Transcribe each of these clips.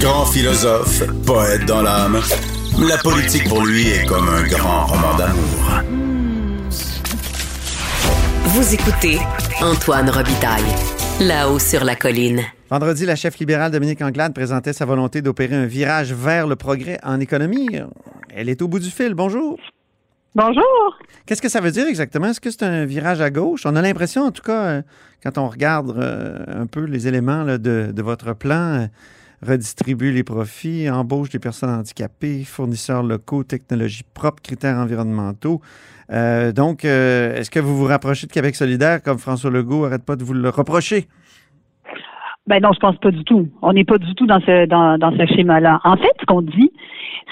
Grand philosophe, poète dans l'âme, la politique pour lui est comme un grand roman d'amour. Vous écoutez Antoine Robitaille, là-haut sur la colline. Vendredi, la chef libérale Dominique Anglade présentait sa volonté d'opérer un virage vers le progrès en économie. Elle est au bout du fil. Bonjour. Bonjour. Qu'est-ce que ça veut dire exactement? Est-ce que c'est un virage à gauche? On a l'impression, en tout cas, euh, quand on regarde euh, un peu les éléments de, votre plan, euh, redistribuer les profits, embauche des personnes handicapées, fournisseurs locaux, technologies propres, critères environnementaux. Euh, donc, est-ce que vous vous rapprochez de Québec solidaire comme François Legault arrête pas de vous le reprocher? Ben non, je pense pas du tout. On n'est pas du tout dans ce dans, dans ce schéma-là. En fait, ce qu'on dit,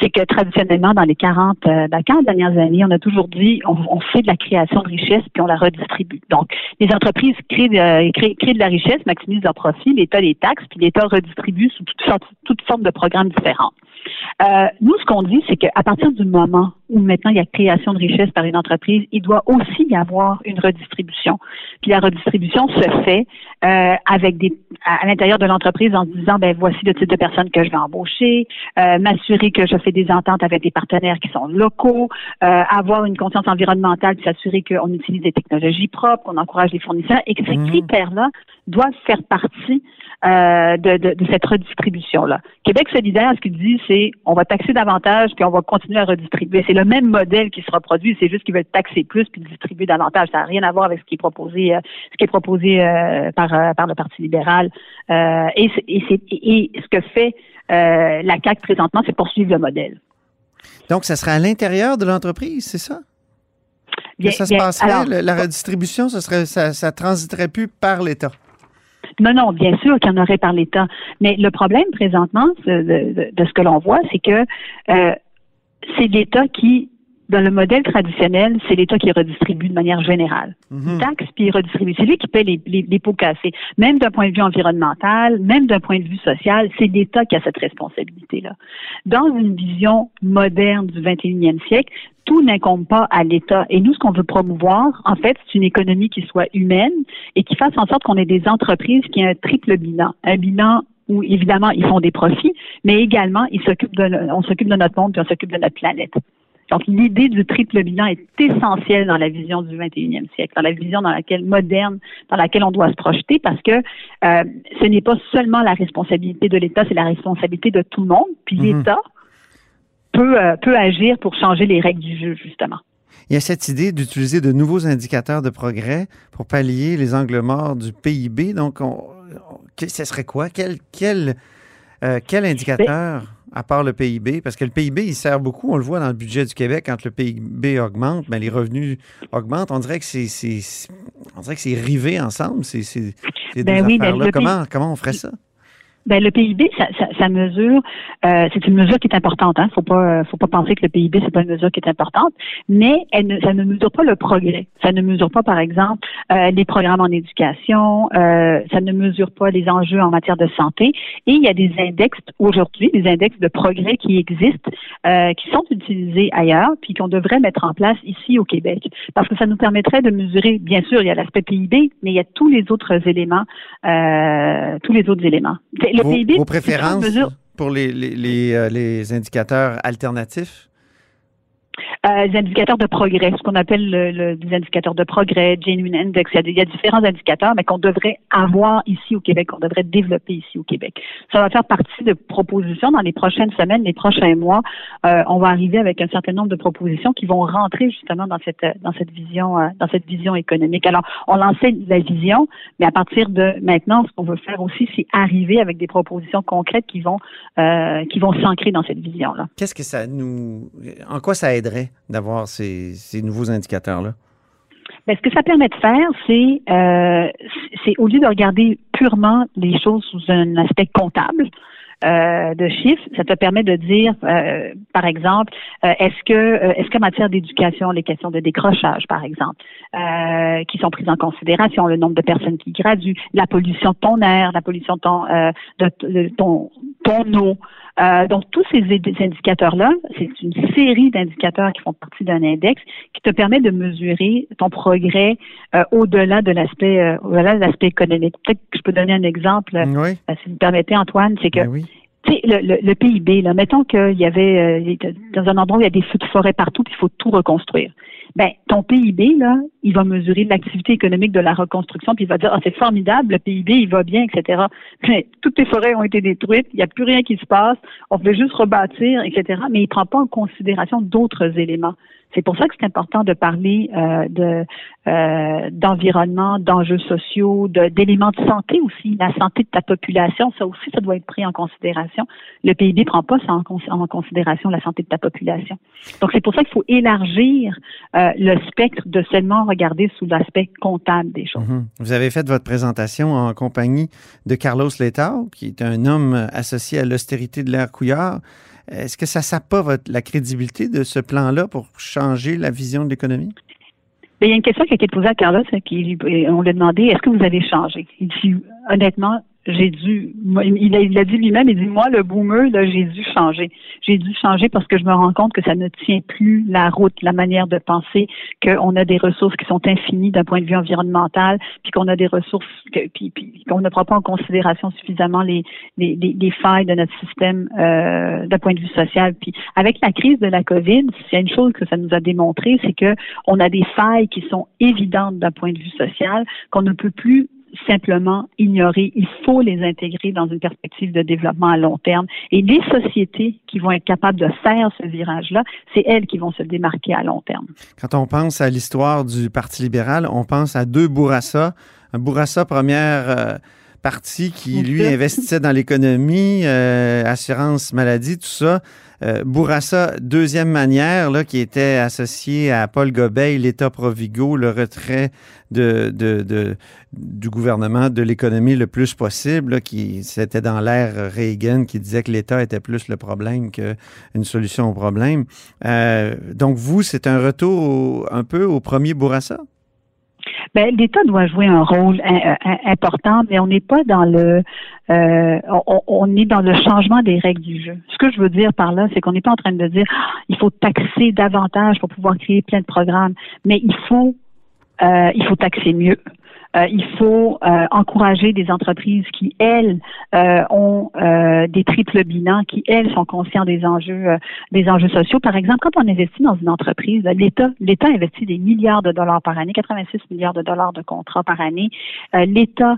c'est que traditionnellement, dans les 40, euh, 40 dernières années, on a toujours dit on, on, fait de la création de richesse puis on la redistribue. Donc, les entreprises créent de, créent, créent de la richesse, maximisent leurs profits, l'État les taxes, puis l'État redistribue sous toutes sortes, formes de programmes différents. Euh, nous, ce qu'on dit, c'est qu'à partir du moment où maintenant il y a création de richesse par une entreprise, il doit aussi y avoir une redistribution. Puis la redistribution se fait euh, avec des à, l'intérieur de l'entreprise en se disant ben voici le type de personnes que je vais embaucher, euh, m'assurer que je fais des ententes avec des partenaires qui sont locaux, euh, avoir une conscience environnementale, puis s'assurer qu'on utilise des technologies propres, qu'on encourage les fournisseurs et que ces mmh. critères-là doivent faire partie de, de, de, cette redistribution-là. Québec solidaire, ce qu'il dit, c'est on va taxer davantage puis on va continuer à redistribuer. C'est le même modèle qui se reproduit, c'est juste qu'ils veulent taxer plus puis distribuer davantage. Ça n'a rien à voir avec ce qui est proposé, euh, ce qui est proposé euh, par par le Parti libéral. et, et, et, ce que fait la CAC présentement, c'est poursuivre le modèle. Donc, ça serait à l'intérieur de l'entreprise, c'est ça? Bien, que ça se passerait, alors, la redistribution, ça serait, ça, ça transiterait plus par l'État? Non, non, bien sûr qu'il y en aurait par l'État. Mais le problème présentement de, de, de ce que l'on voit, c'est que euh, c'est l'État qui dans le modèle traditionnel, c'est l'État qui redistribue de manière générale. Mm-hmm. Taxe puis redistribue. C'est lui qui paie les, les, les pots cassés. Même d'un point de vue environnemental, même d'un point de vue social, c'est l'État qui a cette responsabilité-là. Dans une vision moderne du 21e siècle, tout n'incombe pas à l'État. Et nous, ce qu'on veut promouvoir, en fait, c'est une économie qui soit humaine et qui fasse en sorte qu'on ait des entreprises qui aient un triple bilan. Un bilan où, évidemment, ils font des profits, mais également, ils s'occupent de, on s'occupe de notre monde puis on s'occupe de notre planète. Donc, l'idée du triple bilan est essentielle dans la vision du 21e siècle, dans la vision dans laquelle moderne, dans laquelle on doit se projeter, parce que euh, ce n'est pas seulement la responsabilité de l'État, c'est la responsabilité de tout le monde. Puis mm-hmm. l'État peut, euh, peut agir pour changer les règles du jeu, justement. Il y a cette idée d'utiliser de nouveaux indicateurs de progrès pour pallier les angles morts du PIB. Donc, on, on, ce serait quoi? Quel, quel, euh, quel indicateur? À part le PIB? Parce que le PIB, il sert beaucoup, on le voit dans le budget du Québec, quand le PIB augmente, mais les revenus augmentent. On dirait que c'est, on dirait que c'est rivé ensemble, ces, ces, ces ben oui, affaires-là. Comment, comment on ferait ça? Ben le PIB, ça, ça, ça mesure, euh, c'est une mesure qui est importante. Hein. Faut pas, faut pas penser que le PIB c'est pas une mesure qui est importante, mais elle ne, ça ne mesure pas le progrès. Ça ne mesure pas, par exemple, euh, les programmes en éducation. Euh, ça ne mesure pas les enjeux en matière de santé. Et il y a des index aujourd'hui, des index de progrès qui existent, euh, qui sont utilisés ailleurs, puis qu'on devrait mettre en place ici au Québec, parce que ça nous permettrait de mesurer. Bien sûr, il y a l'aspect PIB, mais il y a tous les autres éléments, euh, tous les autres éléments le vos, PIB, vos préférences pour les, les, les, euh, les indicateurs alternatifs? Euh, les indicateurs de progrès, ce qu'on appelle le, le, des indicateurs de progrès, Genuine Index. Il y, a, il y a différents indicateurs, mais qu'on devrait avoir ici au Québec, qu'on devrait développer ici au Québec. Ça va faire partie de propositions dans les prochaines semaines, les prochains mois. Euh, on va arriver avec un certain nombre de propositions qui vont rentrer justement dans cette dans cette vision euh, dans cette vision économique. Alors, on lançait la vision, mais à partir de maintenant, ce qu'on veut faire aussi, c'est arriver avec des propositions concrètes qui vont euh, qui vont s'ancrer dans cette vision-là. Qu'est-ce que ça nous, en quoi ça d'avoir ces, nouveaux indicateurs-là? Bien, ce que ça permet de faire, c'est, euh, c'est au lieu de regarder purement les choses sous un aspect comptable, euh, de chiffres, ça te permet de dire, euh, par exemple, est-ce que est-ce qu'en matière d'éducation, les questions de décrochage, par exemple, qui sont prises en considération, le nombre de personnes qui graduent, la pollution de ton air, la pollution de ton de ton ton eau, Euh, donc, tous ces indicateurs-là, c'est une série d'indicateurs qui font partie d'un index qui te permet de mesurer ton progrès euh, au-delà de l'aspect euh, au-delà de l'aspect économique. Peut-être que je peux donner un exemple, oui. si vous me permettez, Antoine, c'est que Ben oui. le, le, le PIB, là, mettons qu'il y avait euh, dans un endroit où il y a des feux de forêt partout, puis il faut tout reconstruire. Ben, ton PIB, là, il va mesurer l'activité économique de la reconstruction, puis il va dire, ah, c'est formidable, le PIB, il va bien, etc. Toutes les forêts ont été détruites, il n'y a plus rien qui se passe, on peut juste rebâtir, etc. Mais il prend pas en considération d'autres éléments. C'est pour ça que c'est important de parler euh, euh, d'environnement, d'enjeux sociaux, d'éléments de, santé aussi. La santé de ta population, ça aussi, ça doit être pris en considération. Le PIB ne prend pas ça en, cons- en considération, la santé de ta population. Donc, c'est pour ça qu'il faut élargir euh, le spectre de seulement regarder sous l'aspect comptable des choses. Mhm. Vous avez fait votre présentation en compagnie de Carlos Letao, qui est un homme associé à l'austérité de l'ère Couillard. Est-ce que ça sape pas votre, la crédibilité de ce plan-là pour changer la vision de l'économie? Mais il y a une question qui a été posée à Carlos, hein, qui, et on lui a demandé est-ce que vous avez changé? Il dit honnêtement, j'ai dû. Il a, il a dit lui-même, il dit moi le boomer, là, j'ai dû changer. J'ai dû changer parce que je me rends compte que ça ne tient plus la route, la manière de penser, qu'on a des ressources qui sont infinies d'un point de vue environnemental, puis qu'on a des ressources, que, puis, qu'on ne prend pas en considération suffisamment les, les, les, les failles de notre système euh, d'un point de vue social. Puis avec la crise de la COVID, c'est une chose que ça nous a démontré, c'est que on a des failles qui sont évidentes d'un point de vue social qu'on ne peut plus simplement ignorer. Il faut les intégrer dans une perspective de développement à long terme. Et les sociétés qui vont être capables de faire ce virage-là, c'est elles qui vont se démarquer à long terme. Quand on pense à l'histoire du Parti libéral, on pense à deux Bourassa. Bourassa, première euh, parti qui, lui, investissait dans l'économie, euh, assurance maladie, tout ça. Euh, Bourassa, deuxième manière, là, qui était associé à Paul Gobeil, l'État Provigo, le retrait de, de- de- du gouvernement de l'économie le plus possible, là, qui c'était dans l'ère Reagan, qui disait que l'État était plus le problème qu'une solution au problème. Euh, donc, vous, c'est un retour au- un peu au premier Bourassa? Ben, l'État doit jouer un rôle in- important, mais on n'est pas dans le, euh, on, on est dans le changement des règles du jeu. Ce que je veux dire par là, c'est qu'on n'est pas en train de dire Ah, il faut taxer davantage pour pouvoir créer plein de programmes, mais il faut, euh, il faut taxer mieux. Euh, il faut euh, encourager des entreprises qui, elles, euh, ont euh, des triples bilans, qui, elles, sont conscients des enjeux, euh, des enjeux sociaux. Par exemple, quand on investit dans une entreprise, l'État, l'État investit des milliards de dollars par année, 86 milliards de dollars de contrats par année. Euh, L'État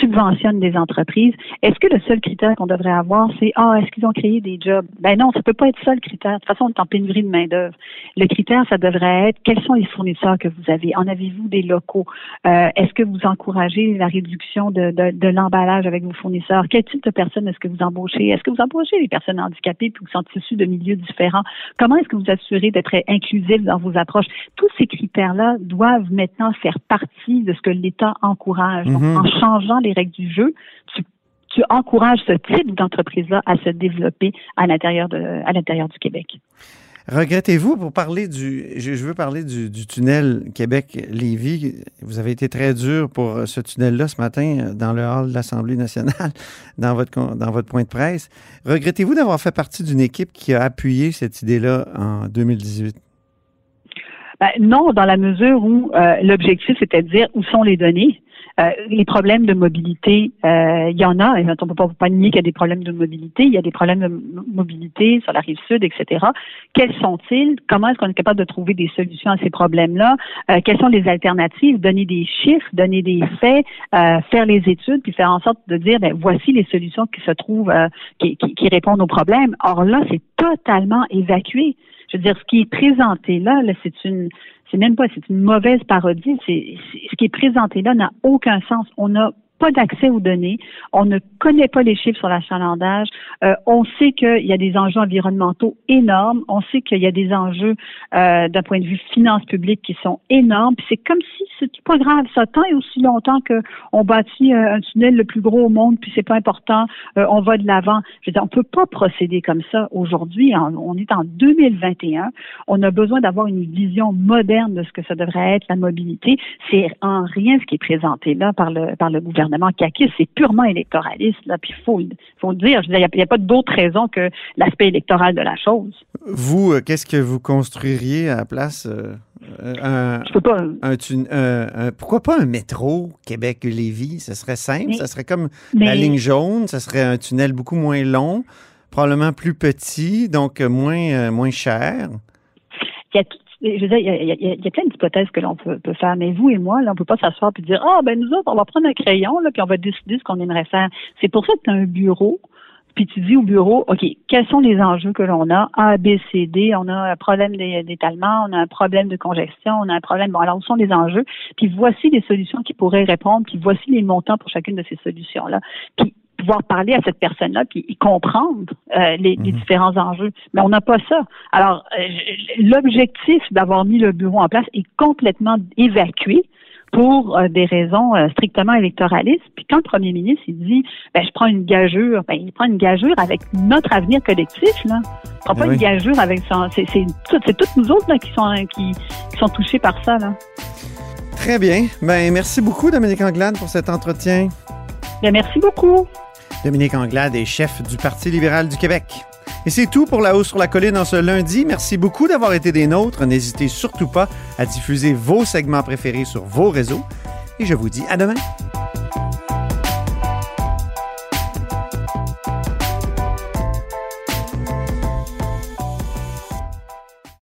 subventionne des entreprises. Est-ce que le seul critère qu'on devrait avoir, c'est ah, est-ce qu'ils ont créé des jobs? Ben non, ça peut pas être ça le critère. De toute façon, on est en pénurie de main d'œuvre. Le critère, ça devrait être quels sont les fournisseurs que vous avez? En avez-vous des locaux? Est-ce que vous encouragez la réduction de, de, de l'emballage avec vos fournisseurs? Quel type de personnes est-ce que vous embauchez? Est-ce que vous embauchez les personnes handicapées puis qui sont issues de milieux différents? Comment est-ce que vous assurez d'être inclusif dans vos approches? Tous ces critères-là doivent maintenant faire partie de ce que l'État encourage. Donc, Mhm. en changeant les règles du jeu, tu, tu encourages ce type d'entreprise-là à se développer à l'intérieur de, à l'intérieur du Québec. Regrettez-vous, pour parler du. Parler du, tunnel Québec-Lévis. Vous avez été très dur pour euh, ce tunnel-là ce matin euh, dans le hall de l'Assemblée nationale, dans votre, dans votre point de presse. Regrettez-vous d'avoir fait partie d'une équipe qui a appuyé cette idée-là en 2018? Ben, non, dans la mesure où euh, l'objectif c'était de dire où sont les données. Euh, les problèmes de mobilité, euh, il y en a. Et on ne peut pas, pas nier qu'il y a des problèmes de mobilité. Il y a des problèmes de mobilité sur la rive sud, etc. Quels sont-ils? Comment est-ce qu'on est capable de trouver des solutions à ces problèmes-là? Euh, quelles sont les alternatives? Donner des chiffres, donner des faits, euh, faire les études, puis faire en sorte de dire, ben, voici les solutions qui se trouvent, euh, qui, qui, qui répondent aux problèmes. Or là, c'est totalement évacué. Je veux dire, ce qui est présenté là, là c'est une, c'est même pas, c'est une mauvaise parodie. C'est, ce qui est présenté là n'a aucun sens. On n'a pas d'accès aux données. On ne connaît pas les chiffres sur l'achalandage. Euh, on sait qu'il y a des enjeux environnementaux énormes. On sait qu'il y a des enjeux euh, d'un point de vue finance publique qui sont énormes. Puis c'est comme si c'était pas grave. Ça tant et aussi longtemps que on bâtit euh, un tunnel le plus gros au monde, puis c'est pas important. euh, on va de l'avant. Je veux dire, on peut pas procéder comme ça aujourd'hui. On est en 2021. On a besoin d'avoir une vision moderne de ce que ça devrait être la mobilité. C'est en rien ce qui est présenté là par le par le gouvernement gouvernement caquiste, c'est purement électoraliste. Là, puis il faut, faut le dire. Il n'y a, pas d'autre raison que l'aspect électoral de la chose. Vous, euh, qu'est-ce que vous construiriez à la place euh, un, Je peux pas. Un, pourquoi pas un métro Québec-Lévis? Ce serait simple. ça serait comme la ligne jaune. Ce serait un tunnel beaucoup moins long, probablement plus petit, donc moins, moins cher. Il y a je veux dire, il y a, plein d'hypothèses que l'on peut, faire, mais vous et moi, là, on peut pas s'asseoir et dire, ah, ben nous autres, on va prendre un crayon, là, puis on va décider ce qu'on aimerait faire. C'est pour ça que tu as un bureau, puis tu dis au bureau, OK, quels sont les enjeux que l'on a? A, B, C, D, on a un problème d'étalement, on a un problème de congestion, on a un problème, bon, alors où sont les enjeux? Puis voici les solutions qui pourraient répondre, puis voici les montants pour chacune de ces solutions-là. Puis pouvoir parler à cette personne-là puis comprendre euh, les, mhm. différents enjeux. Mais on n'a pas ça. Alors, euh, l'objectif d'avoir mis le bureau en place est complètement évacué pour euh, des raisons strictement électoralistes. Puis quand le premier ministre il dit ben, je prends une gageure, ben, il prend une gageure avec notre avenir collectif, là. Il prend pas ben une gageure avec son. C'est, c'est, toutes nous autres là, qui sont qui, qui sont touchés par ça. Là. Très bien. Ben merci beaucoup, Dominique Anglade, pour cet entretien. Ben, merci beaucoup. Dominique Anglade est chef du Parti libéral du Québec. Et c'est tout pour La Hausse sur la Colline en ce lundi. Merci beaucoup d'avoir été des nôtres. N'hésitez surtout pas à diffuser vos segments préférés sur vos réseaux. Et je vous dis à demain.